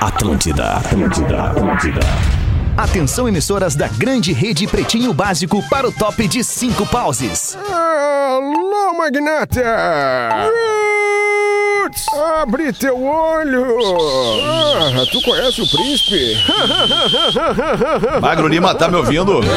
Atlântida, Atlântida, Atlântida. Atenção, emissoras da grande rede Pretinho Básico para o top de cinco pauses. Alô, magnata! Roots! Abre teu olho! Ah, tu conhece o príncipe? Magro Lima, tá me ouvindo?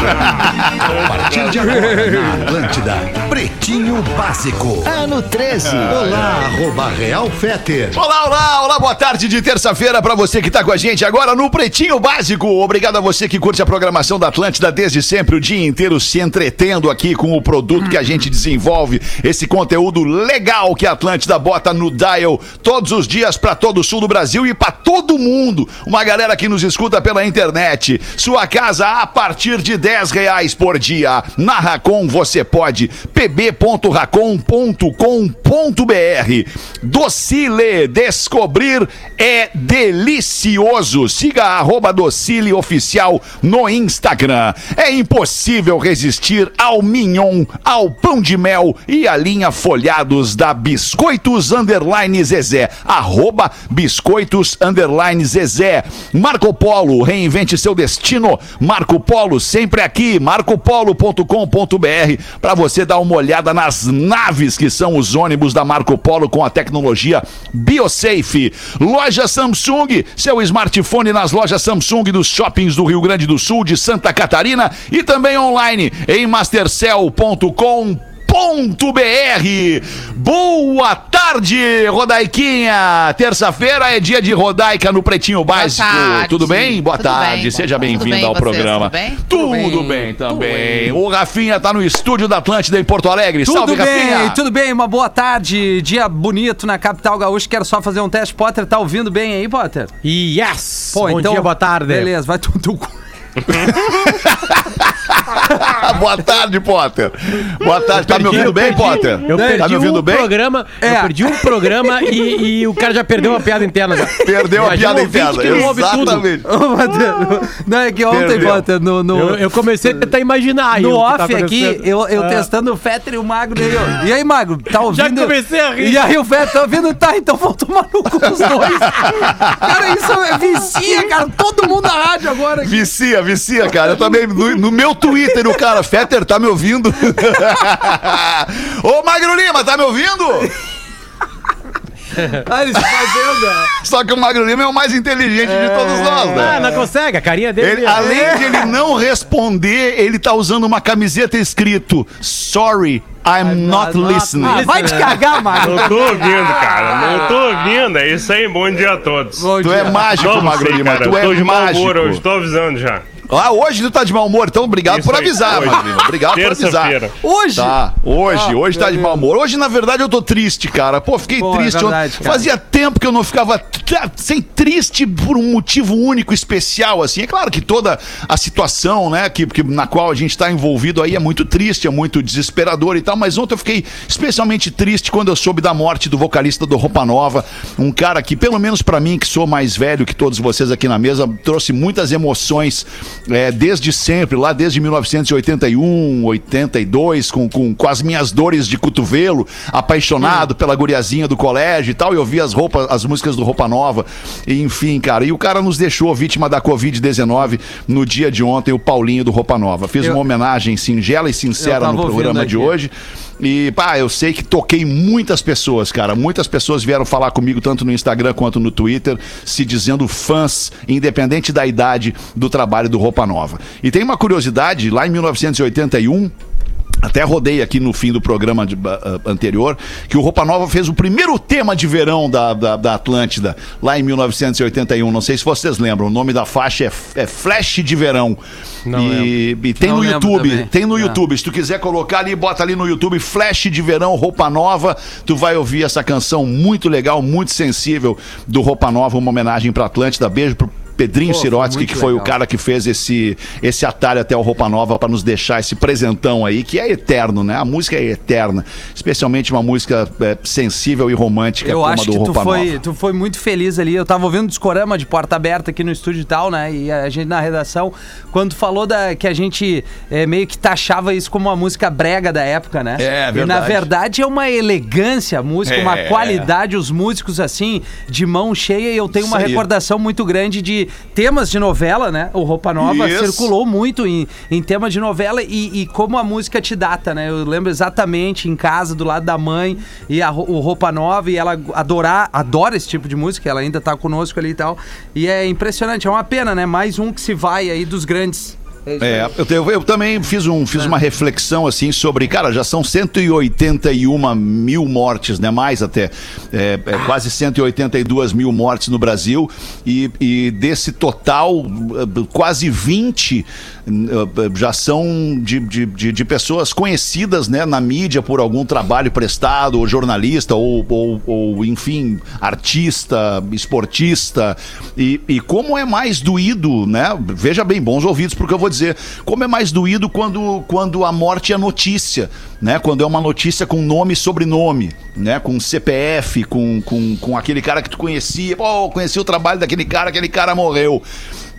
A partir de agora, na Atlântida, Pretinho Básico. Ano 13. Olá, arroba Real Feter. Olá, olá, olá, boa tarde de terça-feira pra você que tá com a gente agora no Pretinho Básico. Obrigado a você que curte a programação da Atlântida desde sempre, o dia inteiro se entretendo aqui com o produto que a gente desenvolve, esse conteúdo legal que a Atlântida bota no dial todos os dias pra todo o sul do Brasil e pra todo mundo. Uma galera que nos escuta pela internet. Sua casa a partir de 10 reais por dia. Na Racon você pode. pb.racon.com.br Docile, descobrir é delicioso. Siga a arroba Docile Oficial no Instagram. É impossível resistir ao mignon, ao pão de mel e à linha folhados da Biscoitos Underline Zezé. Arroba Biscoitos Underline Zezé. Marco Polo, reinvente seu destino. Marco Polo, sempre aqui. marcopolo.com.br para você dar uma olhada nas naves que são os ônibus da Marco Polo com a tecnologia BioSafe. Loja Samsung, seu smartphone nas lojas Samsung dos shoppings do Rio Grande do Sul, de Santa Catarina e também online em mastercell.com br Boa tarde, Rodaiquinha. Terça-feira é dia de Rodaica no Pretinho Básico. Tudo bem? Boa Tudo tarde. bem, Seja tudo bem-vindo bem, ao vocês, programa. tudo bem? Tudo bem também. O Rafinha tá no estúdio da Atlântida em Porto Alegre. Tudo Salve, bem, Rafinha. tudo bem, uma boa tarde, dia bonito na capital gaúcha. Quero só fazer um teste. Potter, tá ouvindo bem aí, Potter? Yes! Pô, Bom então- dia, boa tarde. Beleza, vai tu. tu... Boa tarde, Potter. Boa tarde. Tá me ouvindo bem. Potter? Eu perdi tá me ouvindo um bem? programa, É. eu perdi um programa e, e o cara já perdeu uma piada interna. já. Perdeu a piada um interna. que não ouve tudo. Exatamente. Potter, Não, é que ontem, Perdeu. Potter, no, no, Eu, eu comecei a tentar imaginar aí no tá off aqui, acontecendo. eu, eu Ah. testando o Fetter e o Magro. E, eu, e aí, Magro, tá ouvindo? comecei a rir. E aí o Fetter tá ouvindo? Tá, então vão tomar no cu os dois. cara, isso é vicia, cara. Todo mundo na rádio agora. aqui. Vicia, vicia, cara. Eu também, no, no meu Twitter, o cara, Fetter, tá me ouvindo? Ô, Magro Lima, tá me ouvindo? Ah, eles fazendo. é. Só que o Magro Lima é o mais inteligente de todos nós, Ah, né? não consegue, a carinha dele. Ele, é- além de ele não responder, ele tá usando uma camiseta escrito Sorry, I'm not listening. Ah, vai te cagar, Magro. Não tô ouvindo, cara. Não tô ouvindo. É isso aí. Bom dia a todos. Bom Tu dia. é mágico, Magro Lima. cara. Tu eu tô é de mau mágico. humor hoje. Tô avisando já. Ah, hoje tu tá de mau humor, então obrigado Isso por aí, avisar, hoje. Lima. Obrigado por avisar. Hoje. Tá, hoje, Ah, hoje tá de mau humor. Hoje, na verdade, eu tô triste, cara. Pô, fiquei Pô, é triste. verdade, ontem. cara. Fazia tempo que eu não ficava sem triste por um motivo único, especial, assim. É claro que toda a situação, né, que, que- na qual a gente tá envolvido aí é muito triste, é muito desesperador e tal, mas ontem eu fiquei especialmente triste quando eu soube da morte do vocalista do Roupa Nova, um cara que, pelo menos pra mim, que sou mais velho que todos vocês aqui na mesa, trouxe muitas emoções é, desde sempre, lá desde 1981, 82, com, com, com as minhas dores de cotovelo, apaixonado pela guriazinha do colégio e tal, e eu ouvia as roupas, as músicas do Roupa Nova, e, enfim, cara, e o cara nos deixou vítima da Covid-19 no dia de ontem, o Paulinho do Roupa Nova. Fiz Eu- uma homenagem singela e sincera no programa ouvindo de aqui. hoje. E, pá, eu sei que toquei muitas pessoas, cara. Muitas pessoas vieram falar comigo, tanto no Instagram quanto no Twitter, se dizendo fãs, independente da idade, do trabalho do Roupa Nova. E tem uma curiosidade, lá em 1981. Até rodei aqui no fim do programa de- ah, anterior que o Roupa Nova fez o primeiro tema de verão da, da, da Atlântida, lá em 1981. Não sei se vocês lembram. O nome da faixa é, é Flash de Verão. Não e, e tem Não no YouTube. Tem no É. YouTube. Se tu quiser colocar ali, bota ali no YouTube Flash de Verão, Roupa Nova. Tu vai ouvir essa canção muito legal, muito sensível do Roupa Nova, uma homenagem pra Atlântida. Beijo pro Pedrinho Pô, Sirotsky, que foi o legal. cara que fez esse, esse atalho até o Roupa Nova para nos deixar esse presentão aí, que é eterno, né? A música é eterna, especialmente uma música é, sensível e romântica Eu como acho a do que tu foi, Nova. tu foi muito feliz ali. Eu tava ouvindo o discorama de porta aberta aqui no estúdio e tal, né? E a gente na redação, quando falou da, que a gente é, meio que taxava isso como uma música brega da época, né? É, E na verdade. verdade é uma elegância a música, É. uma qualidade, os músicos assim, de mão cheia. E eu tenho uma recordação muito grande de temas de novela, né? O Roupa Nova Isso. circulou muito em, em tema de novela e, e como a música te data, né? Eu lembro exatamente em casa, do lado da mãe, e a, o Roupa Nova, e ela adorar, adora esse tipo de música, ela ainda tá conosco ali e tal. E é impressionante, é uma pena, né? Mais um que se vai aí dos grandes. É, aí. eu, eu também fiz, um, fiz uma reflexão assim sobre, cara, já são 181 mil mortes, né? Mais até. É, é quase 182 mil mortes no Brasil. E, e desse total, eh, quase 20 eh, já são de, de, de, de pessoas conhecidas né, na mídia por algum trabalho prestado, ou jornalista, ou, ou, ou, enfim, artista, esportista. E, e como é mais doído, né? Veja bem, bons ouvidos porque eu vou dizer, como é mais doído quando, quando a morte é notícia, né? Quando é uma notícia com nome e sobrenome, né? Com CPF, com, com, com aquele cara que tu conhecia, pô, conheci o trabalho daquele cara, aquele cara morreu.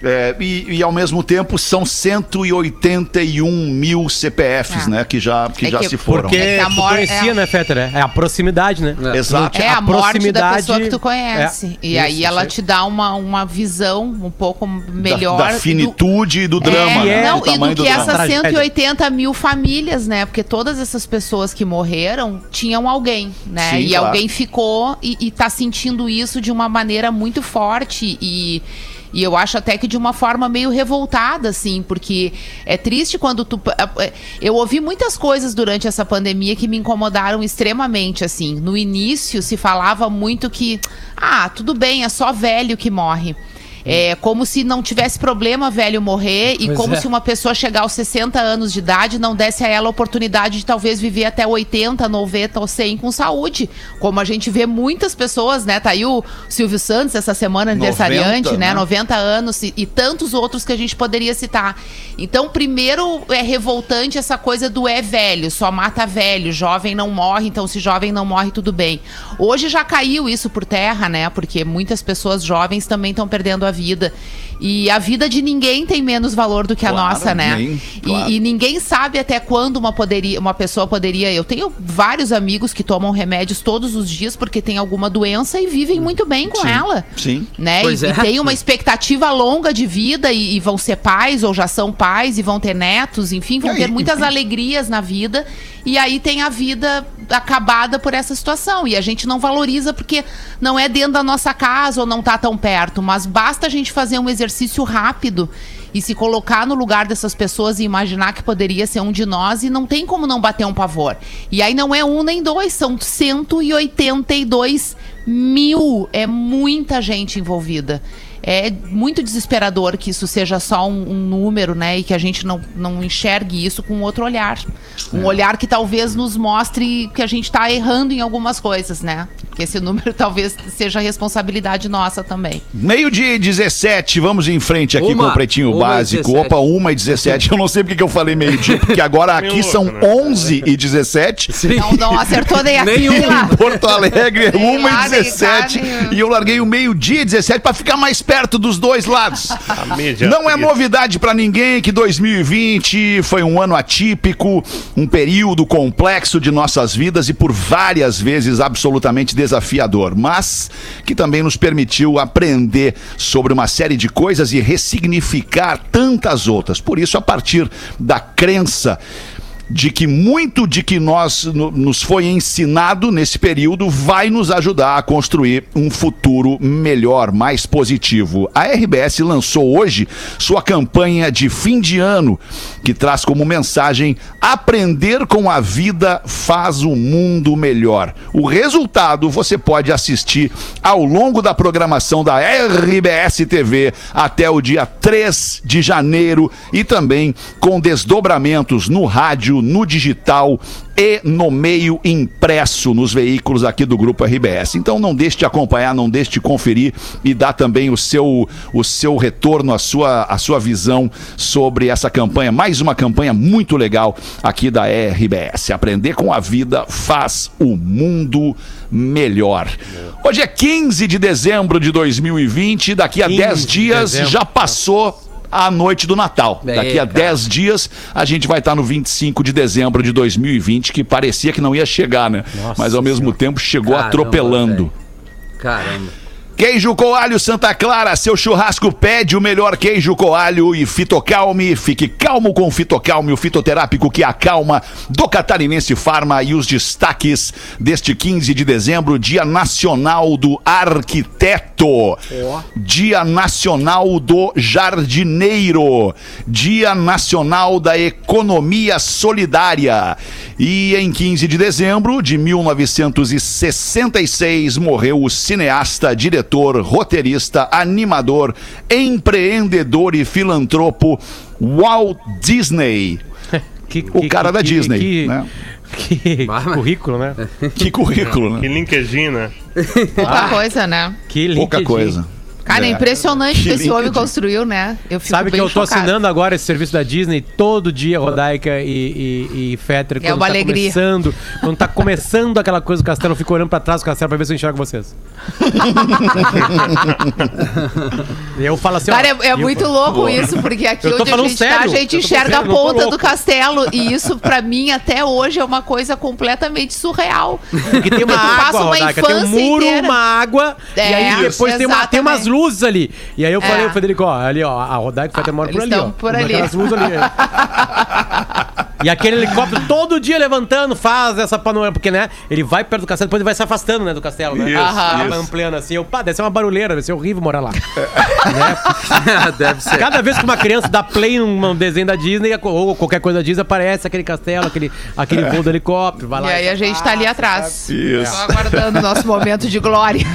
É, e, e ao mesmo tempo são 181 mil CPFs, Ah. né? Que já, que É já que- se foram. Porque É que a tu conhecia, é- né, Fetter? É É a proximidade, né? Exato. É a, a morte da proximidade- pessoa que tu conhece. É, e aí isso, ela isso te dá uma, uma visão um pouco melhor. Da, da do- finitude e do drama, É, né? não, Do e tamanho do do que drama. essas Tragédia. 180 mil famílias, né? Porque todas essas pessoas que morreram tinham alguém, né? Sim, e claro. alguém ficou e, e tá sentindo isso de uma maneira muito forte e. E eu acho até que de uma forma meio revoltada, assim, porque é triste quando tu. Eu ouvi muitas coisas durante essa pandemia que me incomodaram extremamente, assim. No início se falava muito que, ah, tudo bem, é só velho que morre. É como se não tivesse problema velho morrer e Pois como é. se uma pessoa chegar aos 60 anos de idade não desse a ela a oportunidade de talvez viver até 80, 90 ou 100 com saúde. Como a gente vê muitas pessoas, né? Tá aí o Silvio Santos essa semana aniversariante, 90, né? né? 90 anos e, e tantos outros que a gente poderia citar. Então, primeiro é revoltante essa coisa do é velho, só mata velho, jovem não morre, então se jovem não morre, tudo bem. Hoje já caiu isso por terra, né? Porque muitas pessoas jovens também estão perdendo a vida. E a vida de ninguém tem menos valor do que a Claro, nossa, né? nem- E- claro. e ninguém sabe até quando uma, poderia, uma pessoa poderia. Eu tenho vários amigos que tomam remédios todos os dias porque tem alguma doença e vivem muito bem com ela. Sim. Né? Pois e, é. e tem uma expectativa longa de vida e, e vão ser pais ou já são pais e vão ter netos, enfim, vão E ter aí, muitas enfim. alegrias na vida. E aí tem a vida acabada por essa situação. E a gente não valoriza porque não é dentro da nossa casa ou não tá tão perto. Mas basta a gente fazer um exercício rápido e se colocar no lugar dessas pessoas e imaginar que poderia ser um de nós e não tem como não bater um pavor. E aí não é um nem dois, são 182 mil. É muita gente envolvida. É muito desesperador que isso seja só um, um número, né? E que a gente não, não enxergue isso com outro olhar. Um olhar que talvez nos mostre que a gente está errando em algumas coisas, né? Que esse número talvez seja responsabilidade nossa também. Meio-dia e 17, vamos em frente aqui Uma, com o Pretinho uma Básico. 17. Opa, 1 e 17. Eu não sei porque que eu falei meio-dia, porque agora aqui são louco, né? 11 e 17. Não, não acertou nem aqui, Nenhum. Porto Alegre é Nem 1 lá, e nem 17. cá, nem- E eu larguei o meio-dia e 17 para ficar mais perto dos dois lados. Não é novidade pra ninguém que 2020 foi um ano atípico, um período complexo de nossas vidas e por várias vezes absolutamente desafiador, mas que também nos permitiu aprender sobre uma série de coisas e ressignificar tantas outras. Por isso, a partir da crença de que muito de que nós no- nos foi ensinado nesse período vai nos ajudar a construir um futuro melhor, mais positivo. A RBS lançou hoje sua campanha de fim de ano, que traz como mensagem: aprender com a vida faz o mundo melhor. O resultado você pode assistir ao longo da programação da RBS TV até o dia 3 de janeiro e também com desdobramentos no rádio, no digital e no meio impresso nos veículos aqui do Grupo RBS. Então não deixe de acompanhar, não deixe de conferir e dar também o seu, o seu retorno, a sua, a sua visão sobre essa campanha. Mais uma campanha muito legal aqui da RBS. Aprender com a vida faz o mundo melhor. Hoje é 15 de dezembro de 2020, daqui a 15 10 de dias dezembro. já passou a noite do Natal. É, Daqui a cara. 10 dias a gente vai estar no 25 de dezembro de 2020, que parecia que não ia chegar, né? Nossa Mas ao mesmo Senhora. tempo chegou Caramba, atropelando. velho. Caramba. Queijo Coalho Santa Clara, seu churrasco pede o melhor queijo coalho e fitocalme. Fique calmo com o fitocalme, o fitoterápico que acalma do Catarinense Farma e os destaques deste 15 de dezembro, Dia Nacional do Arquiteto. Dia Nacional do Jardineiro. Dia Nacional da Economia Solidária. E em 15 de dezembro de 1966 morreu o cineasta, diretor, roteirista, animador, empreendedor e filantropo Walt Disney. Que- O que- cara que- da que- Disney, Que, né? que currículo, né? Que currículo, Que né? LinkedIn, né? Pouca coisa, né? Que Pouca LinkedIn. coisa. Cara, é, É. impressionante o que esse homem construiu, né? Eu fico Sabe que eu tô chocada. assinando agora esse serviço da Disney todo dia, Rodaica e, e, e Fetter. É uma tá alegria. Começando, quando tá começando aquela coisa do castelo, eu fico olhando pra trás do castelo pra ver se eu enxergo vocês. e eu falo assim, ó, Cara, é, é eu- muito louco isso, porque aqui onde a falando gente tá, a sério, gente enxerga a sério, tô ponta do castelo. E isso, pra mim, até hoje, é uma coisa completamente surreal. Porque tem uma água, uma Rodaica, tem um muro, inteira. uma água, e É, aí depois tem, uma, tem umas exatamente. Luzes ali. E aí eu falei, É. ao Federico, ó, ali, ó, a Rodaica foi até mora por ali, ó. por ali. Aquelas luzes ali. E aquele helicóptero todo dia levantando, faz essa panorama, porque, né, ele vai perto do castelo, depois ele vai se afastando, né, do castelo, né? Isso, Aham. isso. Ampliando assim, eu, pá, deve ser uma barulheira, deve ser horrível morar lá. Deve ser. Cada vez que uma criança dá play num desenho da Disney ou qualquer coisa da Disney, aparece aquele castelo, aquele, aquele voo do helicóptero, vai E lá. aí a gente tá ali atrás. Isso. Só aguardando o nosso momento de glória.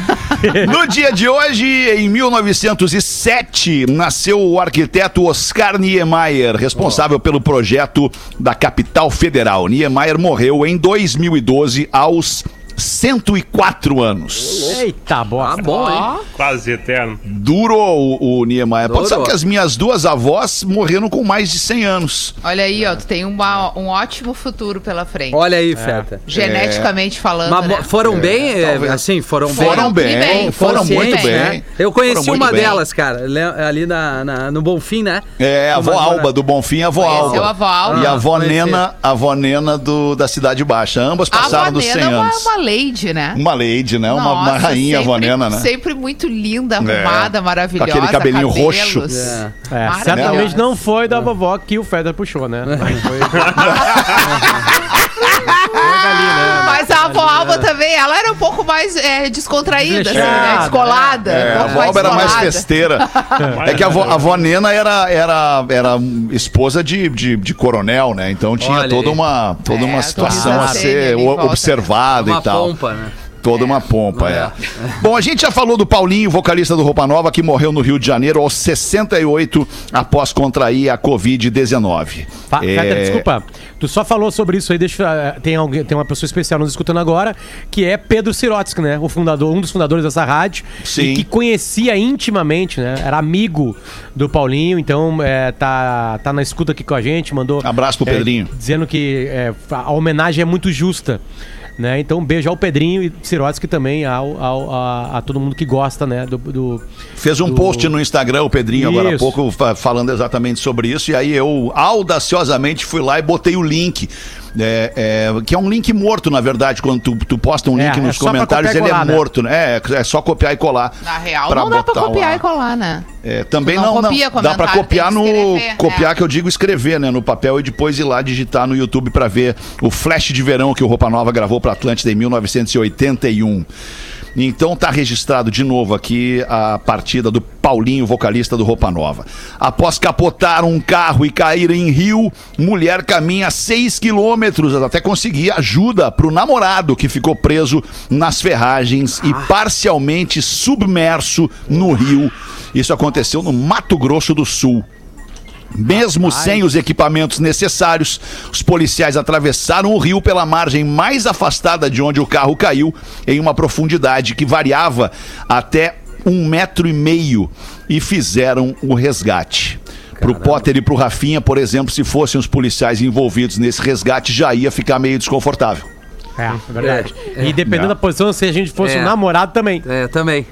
No dia de hoje, em 1907, nasceu o arquiteto Oscar Niemeyer, responsável pelo projeto da capital federal. Niemeyer morreu em 2012 aos 104 anos. Eita, Ah, bosta. bom, hein? Quase eterno. Duro o, o Niemeyer. Pode Durou. saber que as minhas duas avós morreram com mais de 100 anos. Olha aí, ó, tu tem uma- um ótimo futuro pela frente. Olha aí, Feta. Geneticamente falando, Mas né? foram bem, é, talvez. assim, foram, Foram bem. bem, bem, foram muito bem, bem. né? Eu conheci Foram muito uma bem. delas, cara, le- ali na, na- no Bonfim, né? É, a avó Uma Alba do Bonfim, a avó Conheceu Alba. a avó Alba. E a avó Conheci. Nena, a avó Nena do, da Cidade Baixa. Ambas A passaram dos 100 Vanena é uma, anos. uma lady, né? Uma lady, né? Uma, uma Nossa, rainha, sempre- Nena, né? Sempre muito linda, arrumada, É. maravilhosa. Com aquele cabelinho cabelos. roxo. É. É, Maravilhosa. certamente não foi da vovó que o Feder puxou, né? Mas foi... né? Avó Alba também, ela era um pouco mais é, descontraída, assim, né? Desleixada, Descolada. É, um a pouco avó Alba era mais festeira. É que a avó, a avó Nena era, era, era esposa de, de, de coronel, né? Então tinha Olha toda aí. uma, toda É, uma situação toda a ser observada Uma e tal. pompa, né? Toda uma pompa, é. É. Bom, a gente já falou do Paulinho, vocalista do Roupa Nova, que morreu no Rio de Janeiro aos 68 após contrair a Covid-19. Fa- É, desculpa. Tu só falou sobre isso aí, deixa, eh, tem, alguém, tem uma pessoa especial nos escutando agora, que é Pedro Sirotsky, né? O fundador, um dos fundadores dessa rádio. Sim. E que conhecia intimamente, né? Era amigo do Paulinho, então é, tá, tá na escuta aqui com a gente, mandou. Abraço pro é, Pedrinho. Dizendo que é, a homenagem é muito justa. Né? Então, um beijo ao Pedrinho e Sirotsky também, ao, ao- a, a todo mundo que gosta, né? Do, do- Fez um do- post no Instagram, o Pedrinho, agora há Isso. pouco, fa- falando exatamente sobre isso. E aí eu audaciosamente fui lá e botei o link. É, é, que é um link morto, na verdade, quando tu, tu posta um É, link é nos comentários, copiar ele colar, é né? morto, né? É, é só copiar e colar. Na real, pra não dá pra copiar lá. e colar, né? É, também Tu não não, não, dá pra copiar no escrever, copiar é. que eu digo escrever, né, no papel e depois ir lá digitar no YouTube pra ver o flash de verão que o Roupa Nova gravou pra Atlântida em 1981. Então tá registrado de novo aqui a partida do Paulinho, vocalista do Roupa Nova. Após capotar um carro e cair em rio, mulher caminha 6 quilômetros até conseguir ajuda pro namorado que ficou preso nas ferragens e parcialmente submerso no rio. Isso aconteceu no Mato Grosso do Sul. Mesmo sem os equipamentos necessários, os policiais atravessaram o rio pela margem mais afastada de onde o carro caiu, em uma profundidade que variava até um metro e meio, e fizeram o resgate. Pro Potter e pro Rafinha, por exemplo, se fossem os policiais envolvidos nesse resgate, já ia ficar meio desconfortável. É, é verdade. É, e dependendo É. da posição, se a gente fosse É. um namorado também. É, também.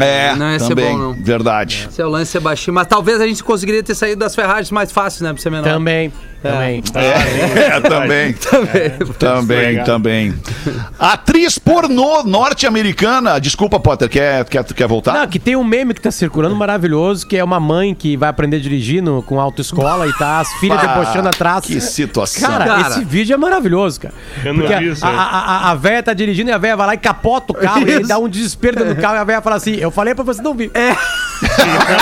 É, Não ia ser também, bom, não. verdade. Seu lance é baixinho. Mas talvez a gente conseguiria ter saído das ferragens mais fácil, né? Pra ser menor. Também, também. É, também. Também, Legal. também. Atriz pornô norte-americana. Desculpa, Potter, quer, quer, quer voltar? Não, que tem um meme que tá circulando maravilhoso, que é uma mãe que vai aprender dirigindo com autoescola e tá as filhas debochando atrás. Que situação. Cara, Cara. esse vídeo é maravilhoso, cara. Eu não Porque vi isso a, a, a, a véia tá dirigindo e a véia vai lá e capota o carro e Isso. dá um desespero do carro e a véia fala assim: Eu falei pra você não vir. É.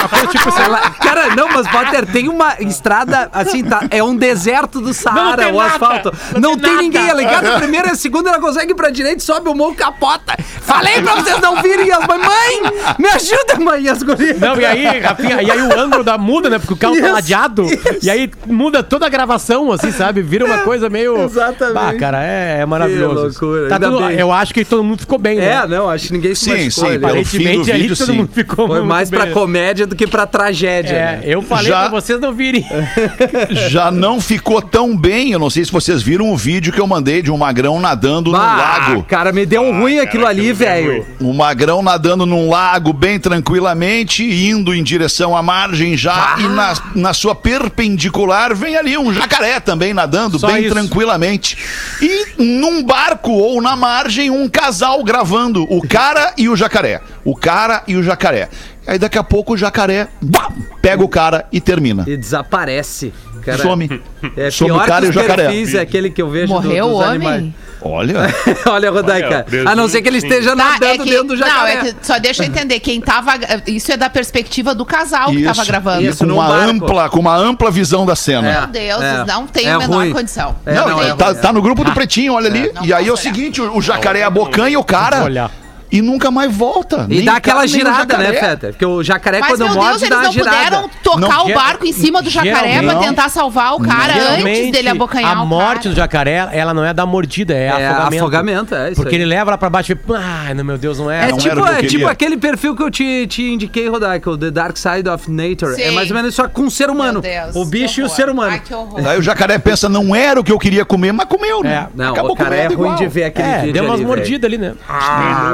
coisa tipo assim. Ela- cara, não, mas Potter, tem uma estrada assim, tá? É um deserto do Saara, o asfalto. não Não, tem tem, ninguém. Ela ligada a primeira e a segunda, ela consegue ir pra direita, sobe o morro, capota. Falei pra vocês não virem. As mães, mãe, me ajuda, mãe. E as gurias. Não, e aí, Rafinha, e aí o ângulo da muda, né? Porque o carro tá ladeado. E aí muda toda a gravação, assim, sabe? Vira uma coisa meio. Exatamente. Ah, cara, é, é maravilhoso. Que loucura, Tá tudo- eu acho que todo mundo ficou bem, né? É, não, acho que ninguém se Sim, machucou sim, do Aparentemente aí vídeo, todo sim. mundo ficou Foi muito mais pra bem. Comédia do que pra tragédia. É, né? eu falei Já- pra vocês não virem. Já não ficou tão bem. Eu não sei se vocês viram o vídeo que eu mandei de um magrão nadando num Bah, lago. cara, me deu um ruim cara, aquilo ali, velho. Um magrão nadando num lago bem tranquilamente, indo em direção à margem já, e na, na sua perpendicular vem ali um jacaré também nadando Só bem isso. tranquilamente. E num barco ou na margem, um casal gravando, o cara e o jacaré. O cara e o jacaré. Aí daqui a pouco o jacaré bah, pega o cara e termina. E desaparece. Cara, Some. É Some pior o cara que e o jacaré. é aquele que eu vejo do- Morreu o dos homem? animais. Olha. Olha, Rodaica. Olha, a não ser que ele sim. esteja Tá, nadando é que, dentro do não, jacaré. é que só deixa eu entender. Quem tava. Isso é da perspectiva do casal que tava gravando. Isso, com uma barco. ampla, com uma ampla visão da cena. Meu Deus, É. não tem É a menor ruim. condição. É, Não, não, tem. é tá, tá no grupo do Pretinho, olha ali. Não e aí é o seguinte, o, o jacaré abocanha o cara olhar. E nunca mais volta. E Nem dá aquela girada, né. Feta? Porque o jacaré, Mas, quando Deus, dá eles uma não girada. puderam tocar Não, o barco em cima do jacaré pra tentar salvar o cara antes dele abocanhar a o morte do jacaré, ela não é da mordida, é, É afogamento. afogamento, é isso Porque aí. ele leva lá pra baixo e... Ai, meu Deus, não é. É Não tipo, é tipo aquele perfil que eu te, te indiquei, Rodaica, o The Dark Side of Nature. É Sim. mais ou menos só com o ser humano. Meu Deus, o bicho e o ser humano. Ai, que horror. Aí o jacaré pensa, não era o que eu queria comer, mas comeu, né? É. Não, Acabou o cara é ruim igual. de ver aquele É, deu umas mordidas ali, né?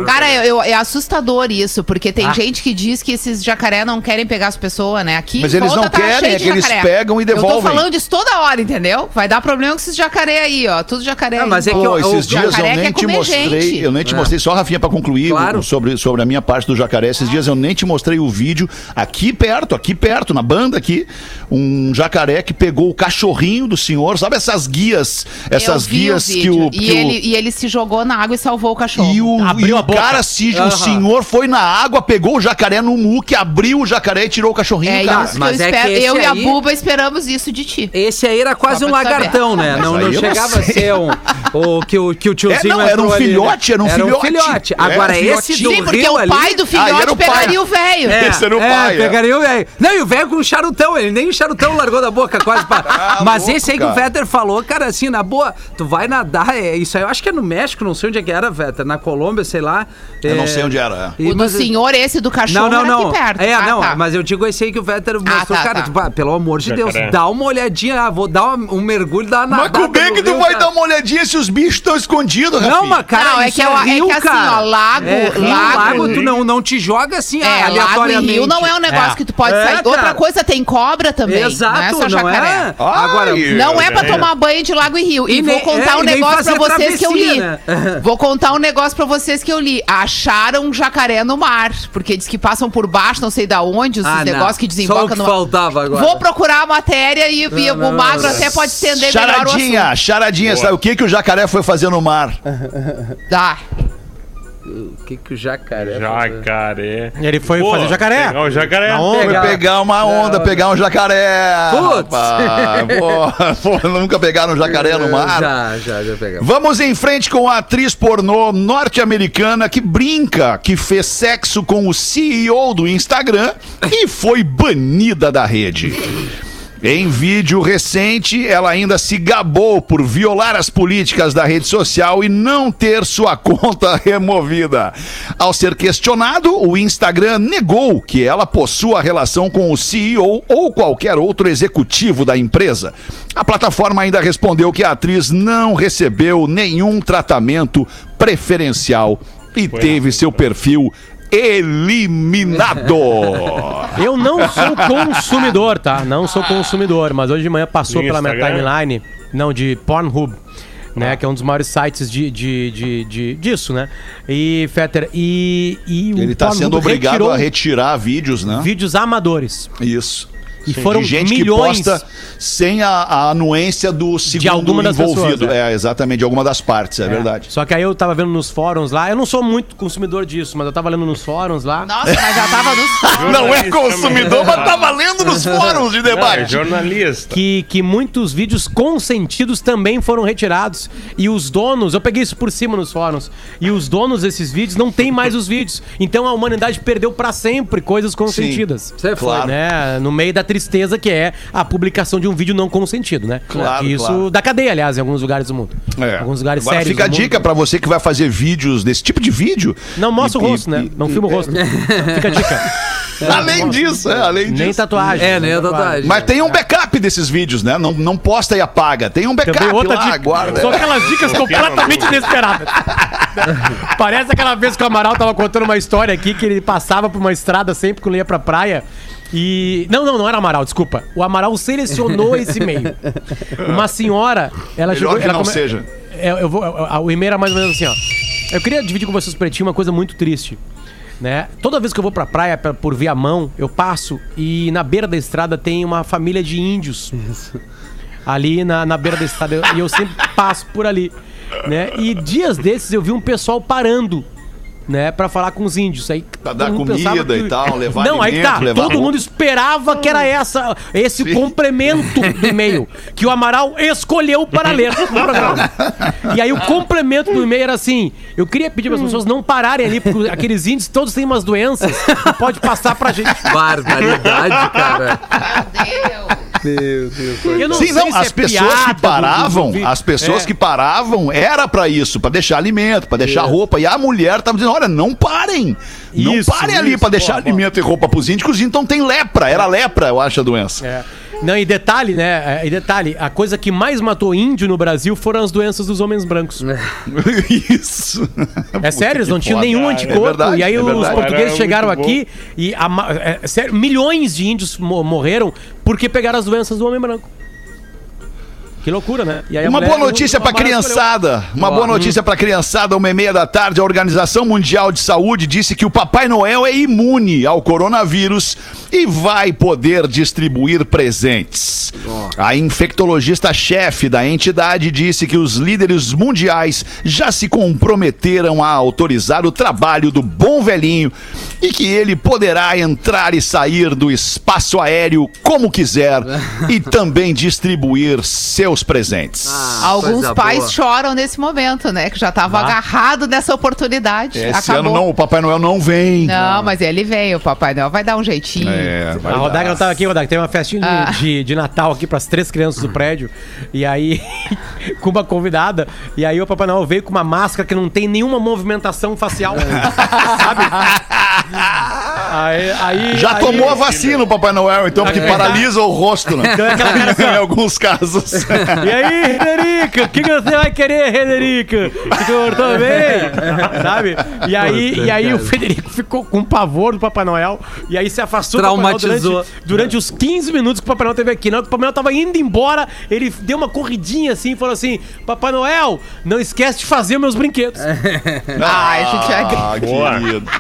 Cara, eu, eu- é assustador isso, porque Ah. tem gente que diz que esses jacaré não querem pegar as pessoas, né? Aqui Mas eles não tá querem, é que eles pegam e Eu tô devolvem. falando disso toda hora, entendeu? Vai dar problema com esses jacaré aí, ó. Tudo jacaré Ah, aí. mas é que Pô, eu- esses o dias eu nem te mostrei, gente. eu nem te É. mostrei, só Rafinha pra concluir Claro. sobre, sobre a minha parte do jacaré. Esses dias eu nem te mostrei o vídeo aqui perto, aqui perto, na banda aqui, um jacaré que pegou o cachorrinho do senhor, sabe essas guias, essas Eu vi guias que vídeo, o, e, que o- ele, e ele se jogou na água e salvou o cachorro. E o, Abriu e a o boca. cara, se, Aham. o senhor foi na água, pegou o jacaré no muque, abriu o jacaré e tirou o cachorrinho, É cara. isso que mas eu é espero. eu e a aí- Buba esperamos isso de ti. Esse aí era quase um lagartão, né? Não, aí não eu não chegava a sei. ser um. O que o, que o tiozinho É, não, era entrou um ali, né? filhote, era um filhote. Agora, Era um esse do. Sim, porque Rio o ali- pai do Ah, filhote era pegaria o velho. É, Esse era o é, pai, é. pegaria o velho. Não, e o velho com o charutão, ele nem o charutão largou da boca quase pra... Ah, Mas louco, esse aí que o cara. Vetter falou, cara, assim, na boa, tu vai nadar, é, isso aí eu acho que é no México, não sei onde é que era, Vetter, na Colômbia, sei lá. Eu não é, sei onde era. e- O do mas- senhor, esse do cachorro, Não, não, era não. aqui perto. É, Ah, não, tá. mas eu digo esse aí que o Vetter mostrou, tá, cara, tá. tu, pá, pelo amor de Deus, Jacaré. dá uma olhadinha, ah, vou dar uma- um mergulho, dar uma Mas como é que tu rio, vai cara. dar uma olhadinha se os bichos estão escondidos, Rafinha? Não, mas cara, Não, é isso que é o- é rio, que assim, ó, lago- é, rio, lago- lago, tu não, não te joga assim É, lago e aleatoriamente. rio não é um negócio É. que tu pode É, sair. cara. Outra coisa, tem cobra também. Exato, não é só não jacaré. é? Ai, Agora, Não é pra É. tomar banho de lago e rio. E, E vou contar é, um negócio pra vocês que eu li. né? Vou contar um negócio pra vocês que eu li. Acharam um jacaré no mar. Porque diz que passam por baixo, não sei da onde, esses Ah, não. negócios que Só o desembocam que no faltava agora. Vou procurar a matéria e, e o magro até pode estender melhor o Charadinha, assunto. charadinha, sabe o que, que o jacaré foi fazer no mar? Dá. O que que o jacaré... Jacaré. Ele foi Pô, fazer jacaré. Pegar o jacaré. Na onda. Pegar- pegar uma onda, Não. pegar um jacaré. Putz. pô, nunca pegaram um jacaré no mar? Já, já, já pegamos. Vamos em frente com a atriz pornô norte-americana que brinca que fez sexo com o CEO do Instagram e foi banida da rede. Em vídeo recente, ela ainda se gabou por violar as políticas da rede social e não ter sua conta removida. Ao ser questionado, o Instagram negou que ela possua relação com o CEO ou qualquer outro executivo da empresa. A plataforma ainda respondeu que a atriz não recebeu nenhum tratamento preferencial e teve seu perfil eliminado. Eu não sou consumidor, tá? Não sou consumidor, mas hoje de manhã passou No pela minha Instagram? timeline, não, de Pornhub, né? Que é um dos maiores sites de, de, de, de- disso, né? E, Fetter, e, e o Ele tá Pornhub sendo obrigado a retirar vídeos, né? vídeos amadores. Isso. E foram de gente milhões que posta sem a, a anuência do segundo alguma das envolvido. pessoas, é. exatamente, de alguma das partes, é, verdade. Só que aí eu tava vendo nos fóruns lá, eu não sou muito consumidor disso, mas eu tava lendo nos fóruns lá. Nossa, mas já tava nos Não é consumidor, mas tá valendo nos fóruns de Não, é debate. jornalista. que, que muitos vídeos consentidos também foram retirados. E os donos, eu peguei isso por cima nos fóruns, e os donos desses vídeos não têm mais os vídeos. Então a humanidade perdeu pra sempre coisas consentidas. Você foi. Claro. Né? No meio da tristeza que é a publicação de um vídeo não consentido, né? Claro, Isso claro. da cadeia, aliás, em alguns lugares do mundo. É. Alguns lugares Agora sérios. fica a dica pra você que vai fazer vídeos desse tipo de vídeo. Não mostra E- o rosto, e- né? Não filma o rosto. Fica a dica. Além disso, é, além Nem disso. tatuagem. É, nem a tatuagem. Mas tem um backup desses vídeos, né? Não, não posta e apaga. Tem um backup Também outra lá, dica. guarda. São aquelas dicas completamente inesperadas. Parece aquela vez que o Amaral tava contando uma história aqui que ele passava por uma estrada sempre que ele ia pra praia. E. Não, não, não era Amaral, desculpa. O Amaral selecionou esse e-mail. Uma senhora, ela Melhor chegou. que ela não seja. É, eu vou, a- o e-mail era mais ou menos assim, ó. Eu queria dividir com vocês, Pretinho, uma coisa muito triste. Né? Toda vez que eu vou pra praia pra- por Viamão, eu passo e na beira da estrada tem uma família de índios. Ali na, na beira da estrada. Eu- E eu sempre passo por ali. Né? E dias desses eu vi um pessoal parando. Né, pra falar com os índios. Aí, Pra dar comida e tal, levar Não, aí alimento, tá. levar Todo roupa. mundo esperava que era essa, esse complemento do e-mail que o Amaral escolheu para ler no programa. E aí o complemento do e-mail era assim: eu queria pedir para as pessoas não pararem ali, porque aqueles índios todos têm umas doenças que pode passar pra gente. Barbaridade, cara. Meu Deus. Meu Deus. Eu não Sim, sei não, se as é pessoas que paravam, do- do- as pessoas É. que paravam era pra isso, pra deixar alimento, pra deixar roupa. E a mulher tava dizendo: olha, não parem. Não Isso, parem ali isso, pra deixar boa, boa. alimento e roupa pros índios, que os índios então tem lepra. Era lepra, eu acho, a doença. É. Não, e detalhe, né? é, E detalhe, a coisa que mais matou índio no Brasil foram as doenças dos homens brancos. isso. É sério, eles não tinham nenhum É anticorpo. verdade, e aí é os portugueses chegaram aqui e a é, sério, milhões de índios mo- morreram porque pegaram as doenças do homem branco. Que loucura, né? E aí a Uma boa notícia Amaral criançada. Uma boa notícia pra criançada. Uma e meia da tarde, a Organização Mundial de Saúde disse que o Papai Noel é imune ao coronavírus e vai poder distribuir presentes. A infectologista-chefe da entidade disse que os líderes mundiais já se comprometeram a autorizar o trabalho do bom velhinho e que ele poderá entrar e sair do espaço aéreo como quiser e também distribuir seus presentes. Ah, Alguns pais boa. choram nesse momento, né? Que já tava agarrado nessa oportunidade. Esse Acabou. ano não, o Papai Noel não vem. Não, mas ele vem, o Papai Noel vai dar um jeitinho. É, vai A dar. Rodaga não tava aqui, Rodaga. Tem uma festinha de, Ah. de, de Natal aqui pras três crianças do prédio. E aí, com uma convidada. E aí o Papai Noel veio com uma máscara que não tem nenhuma movimentação facial. Sabe? Aí, aí- Já aí- tomou a vacina o Papai Noel, então, porque É. paralisa o rosto, né? Então é aquela cara assim, em alguns casos. E aí, Rederica, o que, que você vai querer, Rederica? Se cortou bem? Sabe? E aí, Puta, e aí o. Federico ficou com pavor do Papai Noel. E aí se afastou do Papai Noel Traumatizou. durante, durante os 15 minutos que o Papai Noel teve aqui. Na hora que o Papai Noel tava indo embora, ele deu uma corridinha assim e falou assim: Papai Noel, não esquece de fazer meus brinquedos. Ai, gente, é... Ah, Boa. querido.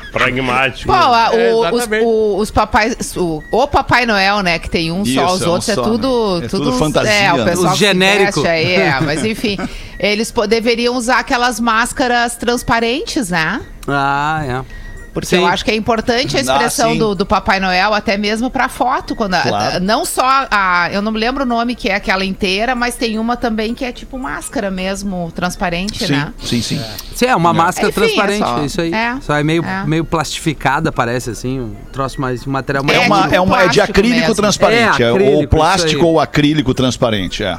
Pragmático. Pô, a- É, o- os, exatamente. o- os papais. O, o Papai Noel, né? Que tem um Isso, só, os é um outros é só, tudo. né? É tudo fantasia, É, o né? pessoal Os que se genérico. veste aí, é, mas enfim. Eles deveriam usar aquelas máscaras transparentes, né? Ah, é. Porque Sim. eu acho que é importante a expressão sim. do, do Papai Noel, até mesmo pra foto. Quando a- Claro. Não só a. Eu não me lembro o nome que é aquela inteira, mas tem uma também que é tipo máscara mesmo, transparente, Sim, né? sim, sim. Sim, é uma máscara Enfim, transparente, é só- isso aí. é, só é meio, é. meio plastificada, parece assim, um troço mais, um material mais... É, É uma, é, uma, é de acrílico mesmo. transparente. É, É, acrílico, ou plástico ou acrílico transparente, é.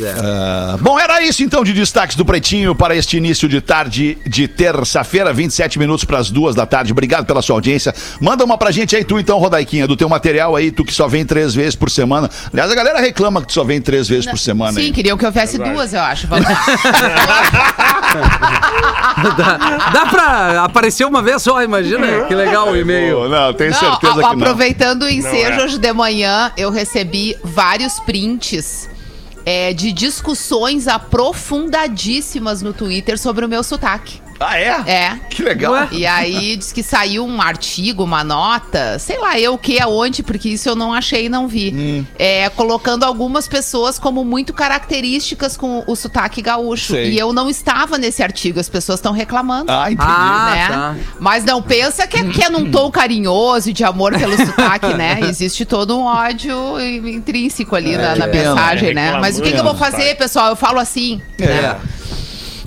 É. Ah, bom, era isso então de destaques do Pretinho para este início de tarde de terça-feira, 27 minutos para as duas da tarde. Obrigado pela sua audiência. Manda uma pra gente aí, tu então, Rodaiquinha, do teu material aí, tu que só vem três vezes por semana. Aliás, a galera reclama que tu só vem três vezes por semana. Sim, aí. queriam que eu houvesse duas, eu acho. Dá, dá pra aparecer uma vez só, imagina? Que legal o e-mail. Não, tenho Não, certeza a- que não. aproveitando o ensejo, é. hoje de manhã eu recebi vários prints é, de discussões aprofundadíssimas no Twitter sobre o meu sotaque. Ah, é? É. Que legal. Ué? E aí diz que saiu um artigo, uma nota, sei lá eu o que, aonde, porque isso eu não achei e não vi. Hum. É, colocando algumas pessoas como muito características com o sotaque gaúcho. Sei. E eu não estava nesse artigo, as pessoas estão reclamando. Ah, entendi. Ah, né? tá. Mas não pensa que é, que é num tom carinhoso e de amor pelo sotaque, né? Existe todo um ódio intrínseco ali na, na pena, mensagem, é né? Mas o que, que eu vou fazer, pessoal? Eu falo assim. É. né?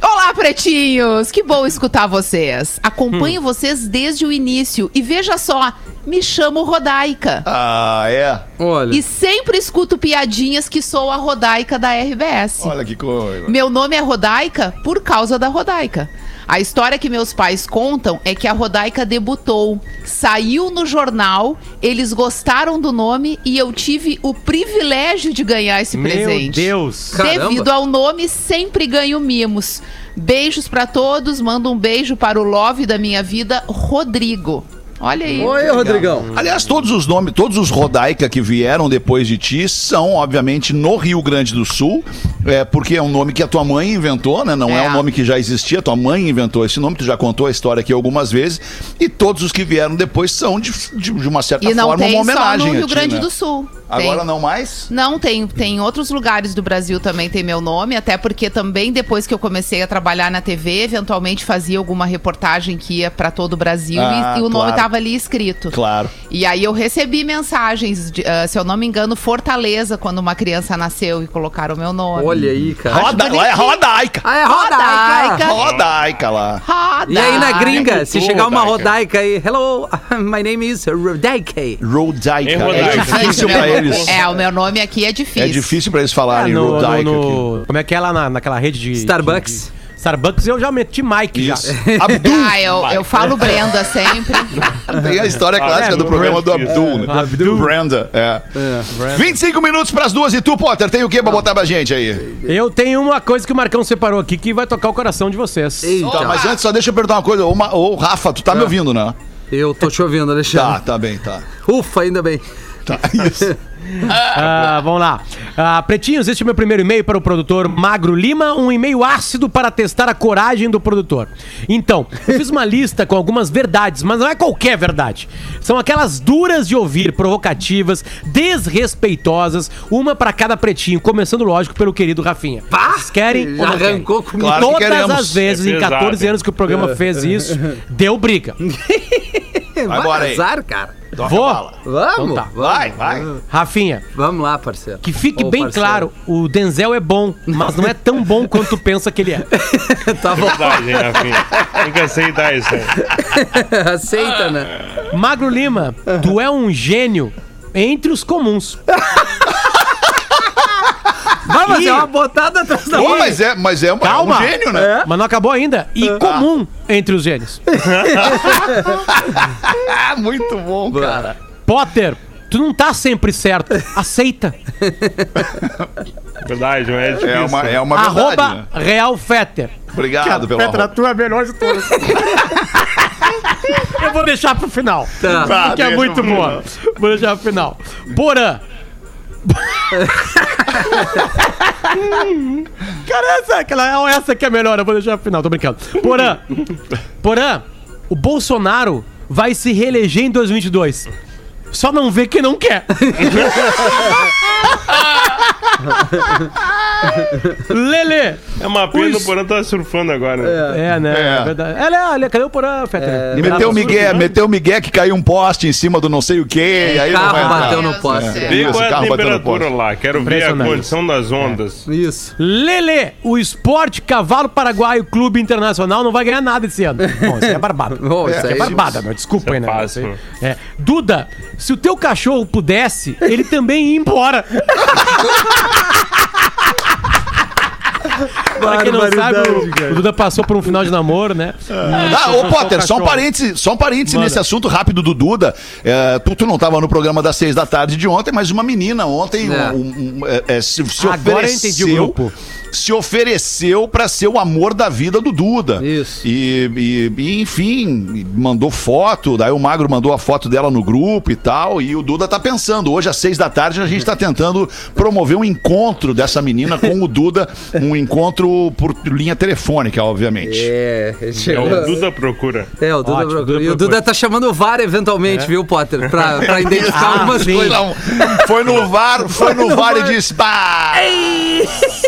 Olá, pretinhos! Que bom escutar vocês. Acompanho vocês desde o início e veja só, me chamo Rodaica. Ah, é? Olha. E sempre escuto piadinhas que sou a Rodaica da RBS. Olha que coisa. Meu nome é Rodaica por causa da Rodaica. A história que meus pais contam é que a Rodaica debutou, saiu no jornal, eles gostaram do nome e eu tive o privilégio de ganhar esse Meu presente. Deus. Caramba. Devido ao nome, sempre ganho mimos. Beijos pra todos, mando um beijo para o love da minha vida, Rodrigo. Olha aí. Oi, Rodrigão. Aliás, todos os nomes, todos os Rodaica que vieram depois de ti são, obviamente, no Rio Grande do Sul, é, porque é um nome que a tua mãe inventou, né? Não é. É. um nome que já existia, tua mãe inventou esse nome, tu já contou a história aqui algumas vezes, e todos os que vieram depois são, de, de, de uma certa E não forma, tem uma só homenagem no a Rio ti, Grande né? do Sul. Agora Tem- não mais? Não, tem, tem outros lugares do Brasil também tem meu nome, até porque também depois que eu comecei a trabalhar na TV, eventualmente fazia alguma reportagem que ia pra todo o Brasil e- Ah, e, o nome claro. Tava ali escrito. Claro. E aí eu recebi mensagens, de, ah, se eu não me engano, Fortaleza, quando uma criança nasceu e colocaram o meu nome. Olha aí, cara. Roda, lá é Rodaica. Ah, é Rodaica. Rodaica. Rodaica lá. Rodaica. E aí na gringa, se tu, chegar uma Rodaica. Aí, hello, my name is Rodaica. Rodaica. É É difícil meu pra nome- eles. É, o meu nome aqui é difícil. É difícil pra eles falarem no, no- Rodaica no- como é que é lá na, naquela rede de. Starbucks. de- de- Starbucks eu já meti Mike aqui. já. Isso. Abdul. Ah, eu, eu falo Brenda sempre. Tem a história clássica é, do programa do Brenda. Abdul, né? Abdul. Brenda, é. 25 minutos pras duas e tu, Potter, tem o que pra botar pra gente aí? Eu tenho uma coisa que o Marcão separou aqui que vai tocar o coração de vocês. Eita. Tá, mas antes só deixa eu perguntar uma coisa. Ô, Ma- ô, Rafa, tu tá me ouvindo, né? Eu tô te ouvindo, Tá, Alexandre. tá bem, tá. Ufa, ainda bem. Tá, isso. Ah, vamos lá. Ah, Pretinhos, este é o meu primeiro e-mail para o produtor Magro Lima, um e-mail ácido para testar a coragem do produtor. Então, eu fiz uma lista com algumas verdades, mas não é qualquer verdade. São aquelas duras de ouvir, provocativas, desrespeitosas, uma para cada pretinho, começando, lógico, pelo querido Rafinha. Vocês querem? Já não querem? arrancou comigo. Claro que Todas queremos. as vezes, É em pesado, 14 hein? anos que o programa fez isso, deu briga. Vai embora aí. azar, cara. Toca Vou. bala. Vamos. Então tá. Vai, vai. Rafinha, Vamos lá, parceiro. que fique Ô, bem parceiro. claro, o Denzel é bom, mas não é tão bom quanto tu pensa que ele é. tá bom. Verdade, hein, Rafinha? Tem que aceitar isso aí. Aceita, né? Magro Lima, tu é um gênio entre os comuns. Vamos, Ih. é uma botada atrás da outra. mas é, mas é, um- é Calma. um gênio, né? Mas não acabou ainda. E comum entre os gênios. Ah, muito bom, cara. Potter, tu não tá sempre certo. Aceita. Verdade, mas é difícil. É uma, é uma verdade, Arroba né? Real Fetter. Obrigado pelo arroba. tu é melhor de todos. Eu vou deixar pro final. Tá. Tá, é deixa muito boa. Vou deixar pro final. Porã. Cara, essa, aquela, essa que é melhor, eu vou deixar pro final, tô brincando. Porã. Porã, o Bolsonaro vai se reeleger em 2022. Só não vê quem não quer. Lele! É uma pena Ui, o Porã tá surfando agora. né? É, né? É. É verdade. Olha, olha, cadê o Porã, Fetter? Meteu o Miguel, meteu o Miguel que caiu um poste em cima do não sei o quê. e aí não carro vai entrar. bateu no Deus poste. céu. Vê Isso, qual é a carro bateu no temperatura poste. lá. Quero ver a condição das ondas. Isso. Lele, o Esporte Cavalo Paraguaio Clube Internacional não vai ganhar nada esse ano. Bom, isso é barbada. Bom, isso é aí- barbada, meu. Desculpa Isso é aí, né? aí- É. Duda, se o teu cachorro pudesse, ele também ia embora. Ha ha ha! Pra quem não sabe, o, o Duda passou por um final de namoro, né? Ah, ô Potter, só um parêntese, só um parêntese nesse assunto rápido do Duda. É, tu, tu não estava no programa das seis da tarde de ontem, mas uma menina ontem É. um- um- um, é, é, se, se Agora eu entendi o ofereceu. grupo. Se ofereceu pra ser o amor da vida do Duda. Isso. E, e- e, enfim, mandou foto. Daí o Magro mandou a foto dela no grupo e tal. E o Duda tá pensando. Hoje, às seis da tarde, a gente tá tentando promover um encontro dessa menina com o Duda. Um encontro por linha telefônica, obviamente. É, É chegou. o Duda procura. É, o Duda, Ótimo, procura. Duda E o. Duda tá chamando o VAR eventualmente, viu, Potter? Pra, pra identificar Ah, algumas sim. coisas. Então, foi no VAR, foi no VAR e disse: "Bah,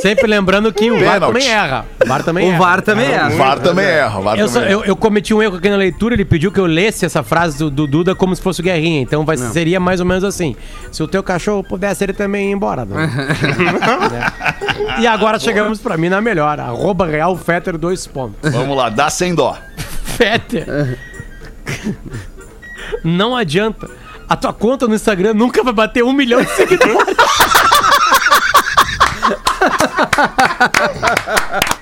Sempre lembrando que o VAR também erra. O VAR também O erra. VAR também é. O VAR também erra. o VAR Eu, só- também eu, erra. eu cometi um erro aqui na leitura, ele pediu que eu lesse essa frase do, do Duda como se fosse o Guerrinha. Então vai, seria mais ou menos assim. Se o teu cachorro pudesse, ele também ia embora. Né? E agora chegamos pra mim na melhor. Arroba Real Fetter, dois pontos. Vamos lá, dá sem dó. Fetter. Não adianta. A tua conta no Instagram nunca vai bater um milhão de seguidores.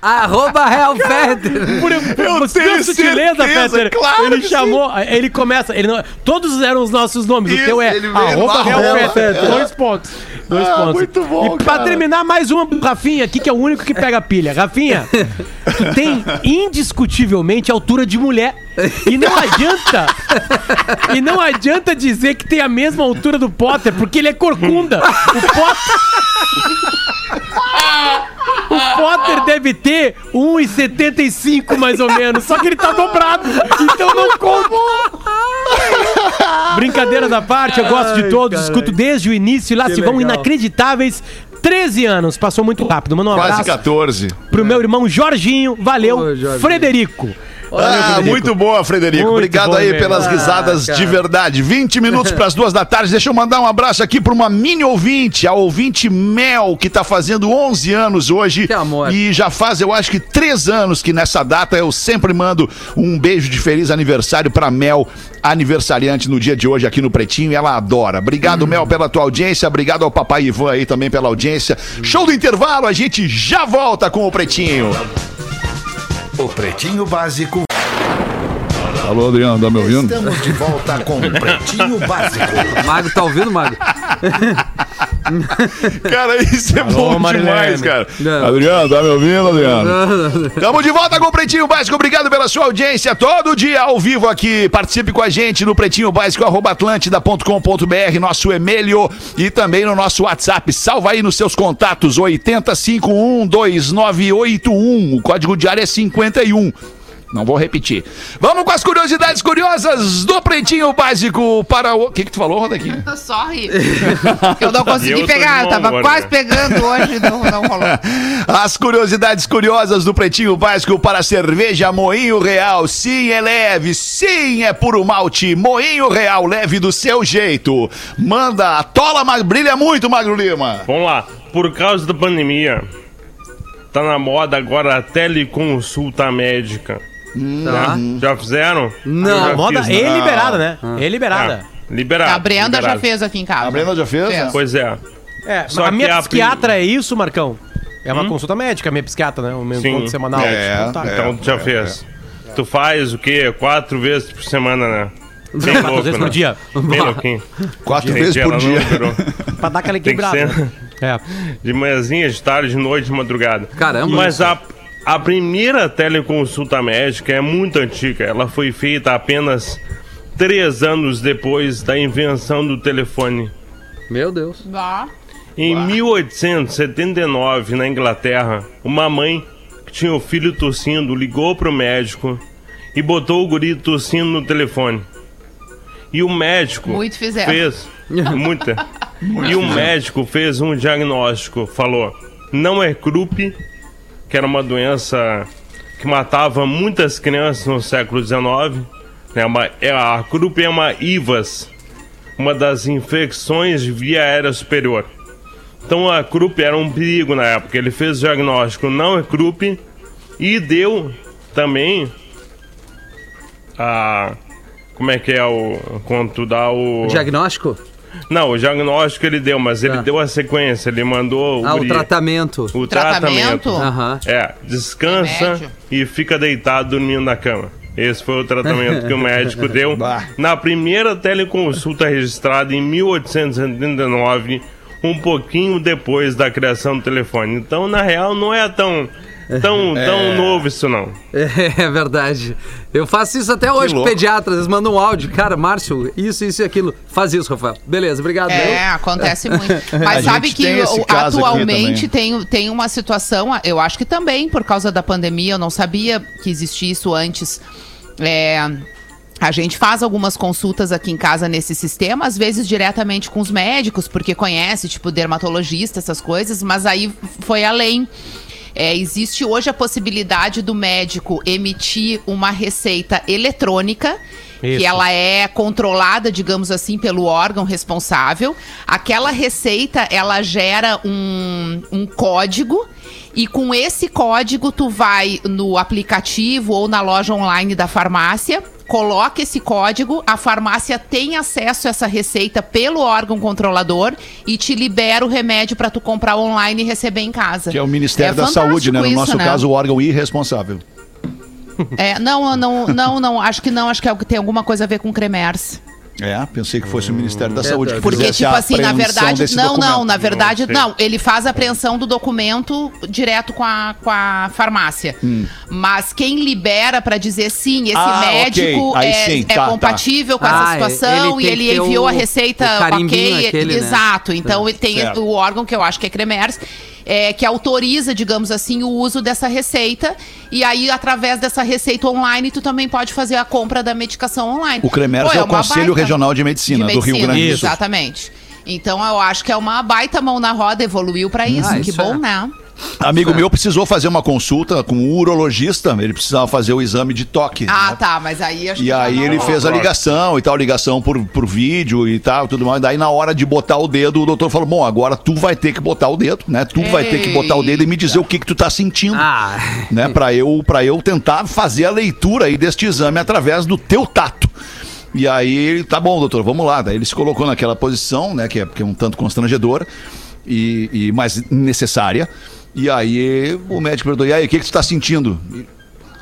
Arroba Real Fetter. Por, por tenho sutileza, certeza, Fetter. claro ele que chamou, ele começa, ele não, todos eram os nossos nomes. Isso, o teu é arroba Real arroba, Fetter. é. Dois pontos. Dois Ah, pontos. muito bom, E pra cara. terminar, mais uma pro Rafinha aqui, que é o único que pega pilha. Rafinha, tu tem indiscutivelmente altura de mulher. E não adianta. E não adianta dizer que tem a mesma altura do Potter, porque ele é corcunda. O Potter. O Potter deve ter 1,75 mais ou menos, só que ele tá dobrado. Então não conta. Brincadeiras à parte, eu gosto de todos, escuto desde o início e lá se vão legal. inacreditáveis 13 anos. Passou muito rápido. Manda um Quase abraço 14. pro meu irmão Jorginho. Valeu, Ô, Jorginho. Frederico. Ah, muito boa, Frederico. Muito Obrigado aí mesmo. pelas Ah, risadas cara. de verdade. 20 minutos para as duas da tarde. Deixa eu mandar um abraço aqui para uma mini ouvinte, a ouvinte Mel, que tá fazendo 11 anos hoje. Que amor. E já faz, eu acho que três anos que nessa data eu sempre mando um beijo de feliz aniversário para Mel, aniversariante no dia de hoje aqui no Pretinho. E ela adora. Obrigado, Mel, pela tua audiência. Obrigado ao papai Ivan aí também pela audiência. Show do intervalo, a gente já volta com o Pretinho. O Pretinho Básico. Alô, Adriano, tá me ouvindo? Estamos de volta com o Pretinho Básico. Mago, tá ouvindo, Mago? Cara, isso é bom Marilene. demais, cara. Não. Adriano, tá me ouvindo, Adriano? Tamo de volta com o Pretinho Básico. Obrigado pela sua audiência. Todo dia ao vivo aqui. Participe com a gente no pretinho básico, arroba atlântida.com.br, nosso e-mail e também no nosso WhatsApp. Salva aí nos seus contatos 80512981. O código de área é 51. Não vou repetir. Vamos com as curiosidades curiosas do Pretinho Básico para o. O que, que tu falou, Rodaquinha? Sorry. Eu não consegui Eu pegar, eu tava quase né? pegando hoje, não, não rolou. As curiosidades curiosas do Pretinho Básico para a cerveja Moinho Real. Sim, é leve. Sim, é puro malte. Moinho Real, leve do seu jeito. Manda, tola, mas brilha muito, Magro Lima. Vamos lá. Por causa da pandemia, tá na moda agora a teleconsulta médica. Tá. Já fizeram? Não. Já Moda fiz, e né? liberada, né? E liberada. Ah, liberado. A Brenda já liberado. fez aqui em casa. A Brenda já fez? Fez. Pois é. É, Só a minha que a psiquiatra é isso, Marcão? É uma consulta médica, a minha psiquiatra, né? O meu Sim. encontro semanal. É, Então tá. é. Então tu já fez. Tu faz o quê? Quatro vezes por semana, né? Bem Quatro louco, vezes né? por dia. Bem louquinho. Quatro Tem vezes por ela dia. não. Pra dar aquela Tem que equilibrada. ser né? É. de manhãzinha, de tarde, de noite, de madrugada. Caramba. Mas a, a primeira teleconsulta médica é muito antiga. Ela foi feita apenas três anos depois da invenção do telefone. Meu Deus. Bah. Em 1879, na Inglaterra, uma mãe que tinha o filho tossindo ligou pro médico e botou o guri tossindo no telefone. E o médico Muito fizeram. fez muita. e o médico fez um diagnóstico, falou, não é croup, que era uma doença que matava muitas crianças no século XIX. Né? Uma, é, a croup uma IVAS, uma das infecções via aérea superior. Então a croup era um perigo na época. Ele fez o diagnóstico, não é croup, e deu também a... Como é que é o... Quando tu dá o... Diagnóstico? Não, o diagnóstico ele deu, mas ele Tá. deu a sequência, ele mandou Ah, o tratamento. o Tratamento? tratamento. É, descansa Remédio. e fica deitado dormindo na cama. Esse foi o tratamento que o médico deu na primeira teleconsulta registrada em 1879, um pouquinho depois da criação do telefone. Então, na real, não é tão tão, tão novo isso não. É verdade. Eu faço isso até hoje pediatras. Eles mandam um áudio. Cara, Márcio, isso, isso e aquilo. Faz isso, Rafael. Beleza, obrigado. É, acontece muito. A Mas sabe gente que atualmente tem, tem uma situação, eu acho que também por causa da pandemia, eu não sabia que existia isso antes. É, a gente faz algumas consultas aqui em casa nesse sistema, às vezes diretamente com os médicos, porque conhece, tipo, dermatologista, essas coisas, mas aí foi além. É, existe hoje a possibilidade do médico emitir uma receita eletrônica, que Isso. ela é controlada, digamos assim, pelo órgão responsável. Aquela receita, ela gera um, um código e com esse código tu vai no aplicativo ou na loja online da farmácia, coloca esse código, a farmácia tem acesso a essa receita pelo órgão controlador e te libera o remédio para tu comprar online e receber em casa. Que é o Ministério É da Saúde, né? No fantástico nosso isso, né? caso, o órgão irresponsável. É, não, não, não, não, acho que não, acho que é tem alguma coisa a ver com Cremers. É, pensei que fosse o Ministério da Saúde. que Porque, tipo assim, na verdade. Não, não, na verdade, sei. não. Ele faz a apreensão do documento direto com a, com a farmácia. Mas quem libera pra dizer sim, esse Hum. Ah, médico ok. Aí é, sim, é tá, tá. compatível com Ah, essa situação ele e ele enviou o- a receita ok. aquele, né? exato. Então ele tem Certo. o órgão que eu acho que é Cremers. É, que autoriza, digamos assim, o uso dessa receita. E aí, através dessa receita online, tu também pode fazer a compra da medicação online. O Cremers Pô, é o Conselho baita- Regional de Medicina, do Rio Grande do Isso. Sul. Exatamente. Então eu acho que é uma baita mão na roda, evoluiu pra isso. Ah, que isso bom, é. né? Amigo meu precisou fazer uma consulta com um urologista, ele precisava fazer o exame de toque. Ah, né? tá, mas aí acho que E já aí não- ele fez a ligação e tal, ligação por, por vídeo e tal, tudo mais. Daí na hora de botar o dedo, o doutor falou: "Bom, agora tu vai ter que botar o dedo, né? Tu vai ter que botar o dedo e me dizer o que que tu tá sentindo." Ah, né, para eu para eu tentar fazer a leitura aí deste exame através do teu tato. E aí, ele, tá bom, doutor, vamos lá. Daí ele se colocou naquela posição, né, que é, que é um tanto constrangedora e, e mais necessária. E aí o médico perguntou: "E aí, o que que tu tá sentindo?" E,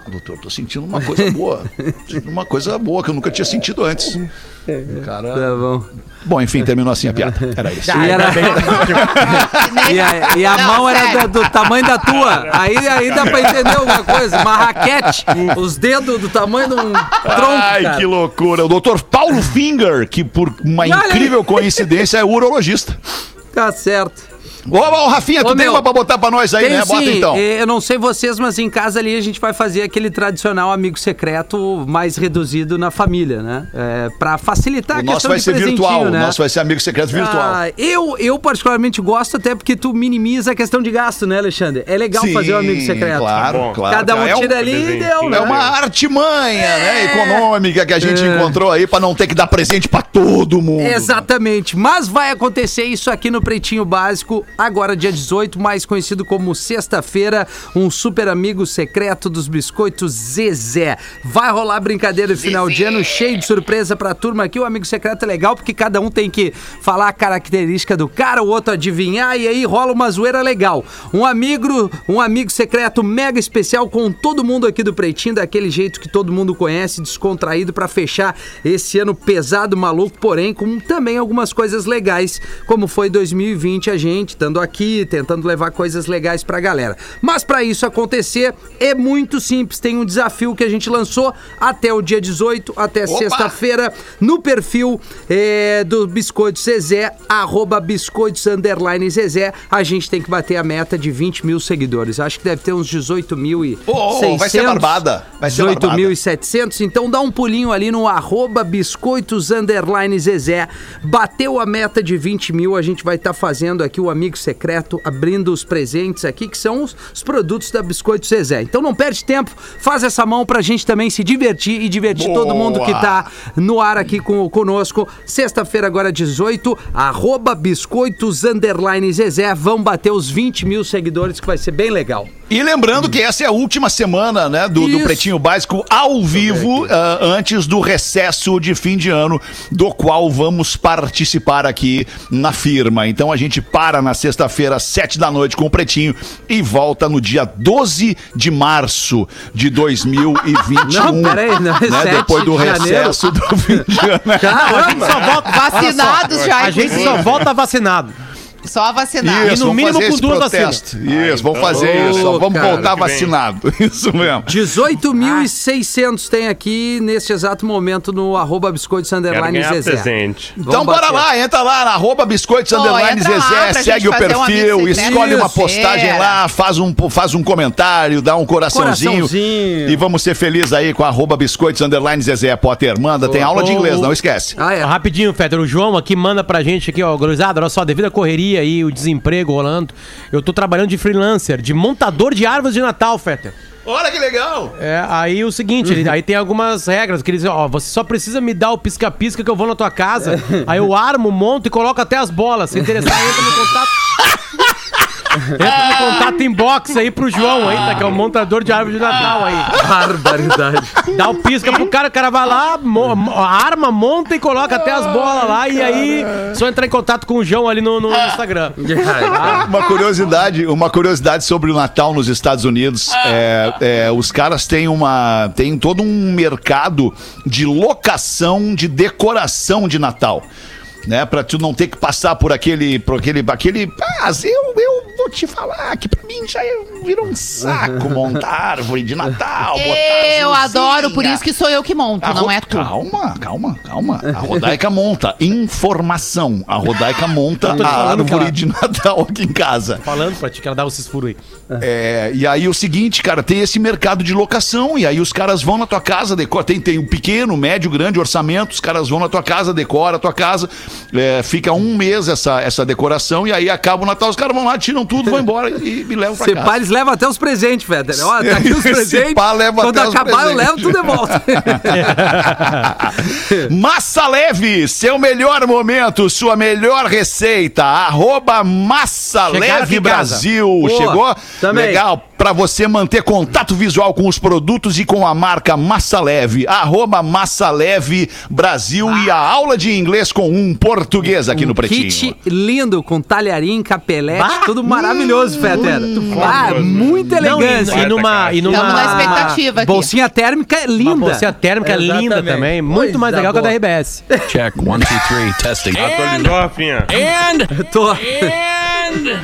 "Ah, doutor, tô sentindo uma coisa boa. Sentindo uma coisa boa que eu nunca tinha sentido antes. O cara... tá bom. Bom, enfim, terminou assim a piada. Era isso. E, era- e a, e a Não, mão era sério. da- do tamanho da tua. Aí, aí dá pra entender alguma coisa. Uma raquete, os dedos do tamanho de um tronco. Ai, cara. que loucura. O doutor Paulo Finger, que por uma incrível coincidência é urologista. Tá certo. Ô, ô Rafinha, tu Ô, tem meu, uma pra botar pra nós aí, Tem né? Bota sim. então. Eh, Eu não sei vocês, mas em casa ali a gente vai fazer aquele tradicional amigo secreto mais reduzido na família, né? É, pra facilitar O a nosso questão vai de ser virtual, o né? nosso vai ser amigo secreto virtual. Ah, eu, eu particularmente gosto até porque tu minimiza a questão de gasto, né, Alexandre? É legal Sim, fazer um amigo secreto. Claro, Bom. claro. Cada um é, tira um- ali e deu, né? é uma artimanha, né, econômica que a gente É. encontrou aí pra não ter que dar presente pra todo mundo. Exatamente, mas vai acontecer isso aqui no Pretinho Básico, agora dia 18, mais conhecido como sexta-feira, um super amigo secreto dos biscoitos Zezé. Vai rolar brincadeira de final de ano cheio de surpresa pra turma aqui. O amigo secreto é legal porque cada um tem que falar a característica do cara, o outro adivinhar e aí rola uma zoeira legal. Um amigo, um amigo secreto mega especial com todo mundo aqui do Pretinho, daquele jeito que todo mundo conhece, descontraído pra fechar esse ano pesado, maluco, porém com também algumas coisas legais, como foi 2020 a gente, aqui, tentando levar coisas legais pra galera. Mas pra isso acontecer é muito simples, tem um desafio que a gente lançou até o dia 18, até sexta-feira, no perfil é, do Biscoito Zezé, arroba biscoitos underline Zezé, a gente tem que bater a meta de 20 mil seguidores. Acho que deve ter uns 18 mil e Ô, ô, vai ser barbada. Vai ser barbada. 18.700, então dá um pulinho ali no arroba biscoitos underline Zezé. Bateu a meta de 20 mil, a gente vai estar fazendo aqui o amigo secreto, abrindo os presentes aqui, que são os, os produtos da Biscoito Zezé. Então não perde tempo, faz essa mão pra gente também se divertir e divertir todo mundo que tá no ar aqui com, conosco. Sexta-feira, agora 18, arroba biscoitos underline Zezé. Vão bater os 20 mil seguidores, que vai ser bem legal. E lembrando que essa é a última semana, né, do, do. Pretinho Básico ao vivo, ah, antes do recesso de fim de ano, do qual vamos participar aqui na firma. Então a gente para na sexta-feira, às sete da noite, com o Pretinho e volta no dia 12 de março de 2021. Não, peraí, não, é né, 7 depois do de janeiro. recesso do fim de ano. Caramba! Só volta, Vacinados já, a gente só volta vacinado. Só vacinar. E no mínimo fazer com duas protesto. Isso, vamos fazer Ô, isso. Vamos cara. voltar vacinado. Isso mesmo. 18.600 tem aqui neste exato momento no arroba biscoitos underline Zezé. presente. Então Vamos bora bater. lá, entra lá na arroba biscoitos Pô, underline Zezé, segue o fazer um perfil, escolhe uma Isso. postagem Era. lá, faz um, faz um comentário, dá um coraçãozinho, Coraçãozinho. e vamos ser felizes aí com arroba biscoitos underline Zezé Potter. Manda, tem aula de inglês, não esquece. Ah, é. Rapidinho, Fetter, o João aqui manda pra gente aqui, ó, gurizada, olha só, devido à correria e o desemprego rolando, eu tô trabalhando de freelancer, de montador de árvores de Natal, Fetter. Olha que legal! É, aí o seguinte, ele- aí tem algumas regras que eles dizem, ó, você só precisa me dar o pisca-pisca que eu vou na tua casa, aí eu armo, monto e coloco até as bolas, se interessar, entra no contato... Entra no contato inbox aí pro João aí, tá? Que é o montador de árvore de Natal aí. Barbaridade. Dá o pisca pro cara, o cara vai lá, mo- mo- arma, monta e coloca até as bolas lá. E aí, só entrar em contato com o João ali no, no Instagram. Uma curiosidade, uma curiosidade sobre o Natal nos Estados Unidos. É, é, os caras têm uma. tem todo um mercado de locação de decoração de Natal. Né, pra tu não ter que passar por aquele. Por aquele, aquele ah, eu, eu vou te falar que pra mim já é- virou um saco montar árvore de Natal. botar Eu adoro, por isso que sou eu que monto, A não é tu. Calma, calma, calma. A Rodaica monta informação. A Rodaica monta tô a árvore ela- de Natal aqui em casa. Falando pra ti que ela dá esses furos aí. É, e aí o seguinte, cara, tem esse mercado de locação, e aí os caras vão na tua casa, decora, tem, tem o pequeno, médio, grande orçamento, os caras vão na tua casa, decora a tua casa, é, fica um mês essa, essa decoração, e aí acaba o Natal, os caras vão lá, tiram tudo, vão embora e me levam pra Se casa. pá, eles levam até os presentes, Feder. Ó, tá aqui os Se presentes. pá, leva Quando até os acabar, eu levo tudo de volta. Massa Leve, seu melhor momento, sua melhor receita. Arroba Massa Chegaram Leve. Brasil. Boa, Chegou? também. Legal. Pra você manter contato visual com os produtos e com a marca Massa Leve. Arroba Massa Leve Brasil e a aula de inglês com um português aqui no Pretinho. Kit lindo, com talharim, capelete, Bah, tudo maravilhoso, Feder. Ah, muita Não, elegância. e, e numa, e numa. Tamo na expectativa aqui. Bolsinha térmica é linda. Uma bolsinha térmica linda Exatamente. também. Muito Coisa mais legal que a da boa. RBS. Check one, two, three, testing. Atualizou, Rafinha? Tô.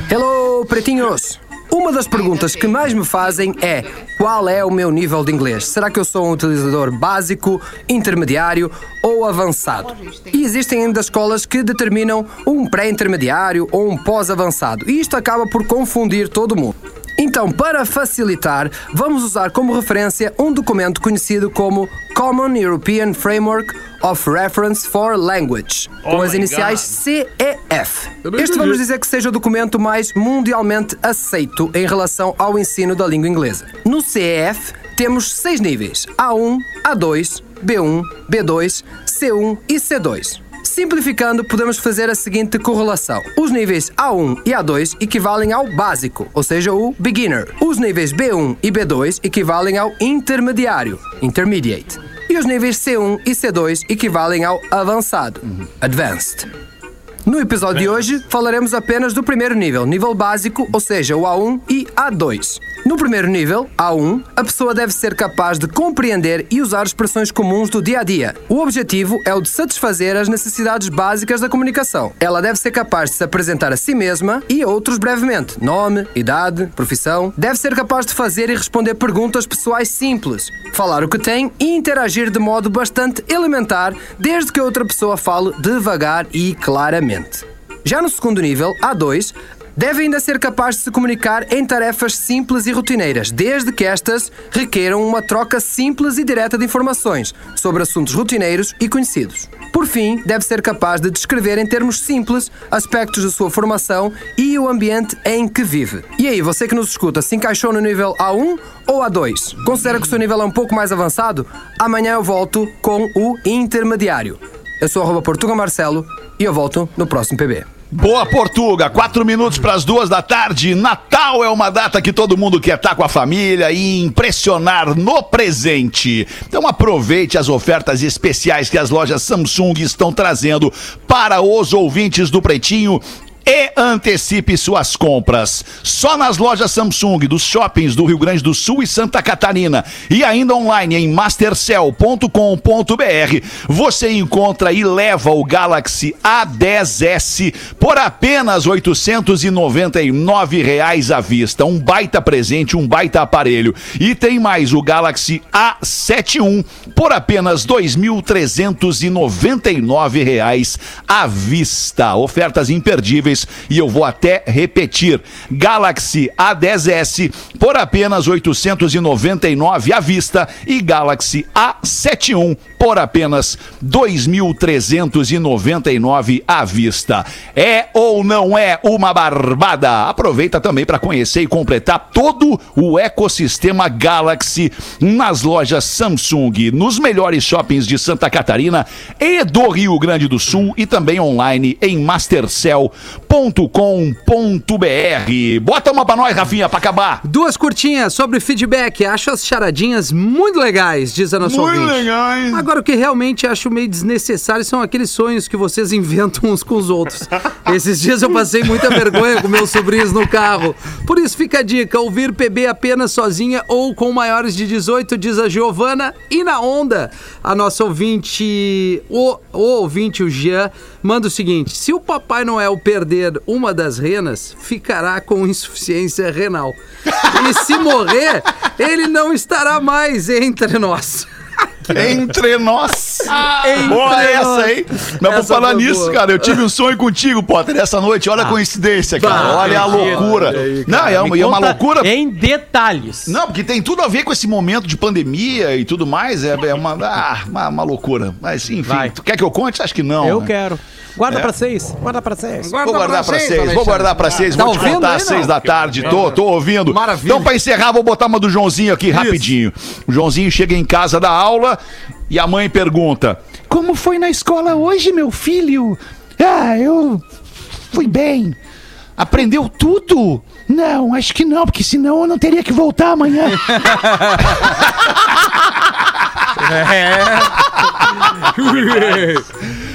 Hello, pretinhos! Uma das perguntas que mais me fazem é qual é o meu nível de inglês? Será que eu sou um utilizador básico, intermediário ou avançado? E existem ainda escolas que determinam um pré-intermediário ou um pós-avançado, e isto acaba por confundir todo mundo. Então, para facilitar, vamos usar como referência um documento conhecido como Common European Framework of Reference for Language, com Oh as my iniciais CEF. Este vamos dizer que seja o documento mais mundialmente aceito em relação ao ensino da língua inglesa. No CEF temos seis níveis: A1, A2, B1, B2, C1 e C2. Simplificando, podemos fazer a seguinte correlação. Os níveis A1 e A2 equivalem ao básico, ou seja, o beginner. Os níveis B1 e B2 equivalem ao intermediário, intermediate. E os níveis C1 e C2 equivalem ao avançado, advanced. No episódio de hoje, falaremos apenas do primeiro nível, nível básico, ou seja, o A1 e A2. No primeiro nível, A1, a pessoa deve ser capaz de compreender e usar expressões comuns do dia a dia. O objetivo é o de satisfazer as necessidades básicas da comunicação. Ela deve ser capaz de se apresentar a si mesma e outros brevemente: nome, idade, profissão. Deve ser capaz de fazer e responder perguntas pessoais simples, falar o que tem e interagir de modo bastante elementar, desde que a outra pessoa fale devagar e claramente. Já no segundo nível, A2, deve ainda ser capaz de se comunicar em tarefas simples e rotineiras, desde que estas requeram uma troca simples e direta de informações sobre assuntos rotineiros e conhecidos. Por fim, deve ser capaz de descrever em termos simples aspectos da sua formação e o ambiente em que vive. E aí, você que nos escuta, se encaixou no nível A1 ou A2? Considera que o seu nível é um pouco mais avançado? Amanhã eu volto com o intermediário. Eu sou arroba Portuga Marcelo e eu volto no próximo PB. Boa Portuga, quatro minutos para as duas da tarde. Natal é uma data que todo mundo quer estar com a família e impressionar no presente. Então aproveite as ofertas especiais que as lojas Samsung estão trazendo para os ouvintes do Pretinho e antecipe suas compras. Só nas lojas Samsung dos shoppings do Rio Grande do Sul e Santa Catarina e ainda online em mastercell.com.br você encontra e leva o Galaxy A10s por apenas 899 reais à vista. Um baita presente, um baita aparelho. E tem mais o Galaxy A71 por apenas 2.399 reais à vista. Ofertas imperdíveis e eu vou até repetir. Galaxy A10s por apenas 899 à vista e Galaxy A71 por apenas 2.399 à vista. É ou não é uma barbada? Aproveita também para conhecer e completar todo o ecossistema Galaxy nas lojas Samsung, nos melhores shoppings de Santa Catarina e do Rio Grande do Sul e também online em mastercell.com.br. Bota uma pra nós, Rafinha, pra acabar. Duas curtinhas sobre feedback. Acho as charadinhas muito legais, diz a nossa Muito ouvinte. legais. Agora, o que realmente acho meio desnecessário são aqueles sonhos que vocês inventam uns com os outros. Esses dias eu passei muita vergonha com meus sobrinhos no carro. Por isso fica a dica: ouvir PB apenas sozinha ou com maiores de 18, diz a Giovana. E na onda, a nossa ouvinte, o, o ouvinte, o Jean, manda o seguinte: se o Papai Noel perder uma das renas, ficará com insuficiência renal. E se morrer, ele não estará mais entre nós. Entre nós. Entre Boa essa, nós. hein? Mas Essa falar foi nisso, boa. cara, eu tive um sonho contigo, Potter, essa noite. Olha a coincidência, cara. bah, Olha a loucura. Aí, Não, é uma, é uma loucura. Em detalhes. Não, porque tem tudo a ver com esse momento de pandemia e tudo mais. É, é uma, ah, uma, uma loucura. Mas, enfim, Vai. tu quer que eu conte? Acho que não. Eu né? quero. Guarda É. pra seis. Guarda pra seis. Vou guardar pra seis, vou guardar pra seis, Tá vou te ouvindo contar às seis da tarde. Tô, tô ouvindo. Maravilha. Então, pra encerrar, vou botar uma do Joãozinho aqui rapidinho. O Joãozinho chega em casa da aula e a mãe pergunta: Como foi na escola hoje, meu filho? Ah, eu fui bem. Aprendeu tudo? Não, acho que não, porque senão eu não teria que voltar amanhã.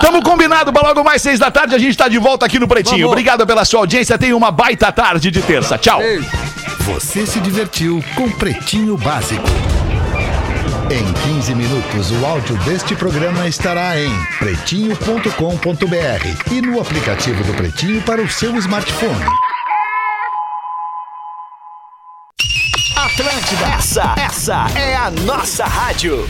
Tamo combinado pra logo mais seis da tarde. A gente tá de volta aqui no Pretinho. Vamos. Obrigado pela sua audiência. Tenha uma baita tarde de terça. Tchau. Você se divertiu com Pretinho Básico. Em 15 minutos, o áudio deste programa estará em pretinho.com.br e no aplicativo do Pretinho para o seu smartphone. Atlântida, essa, essa é a nossa rádio.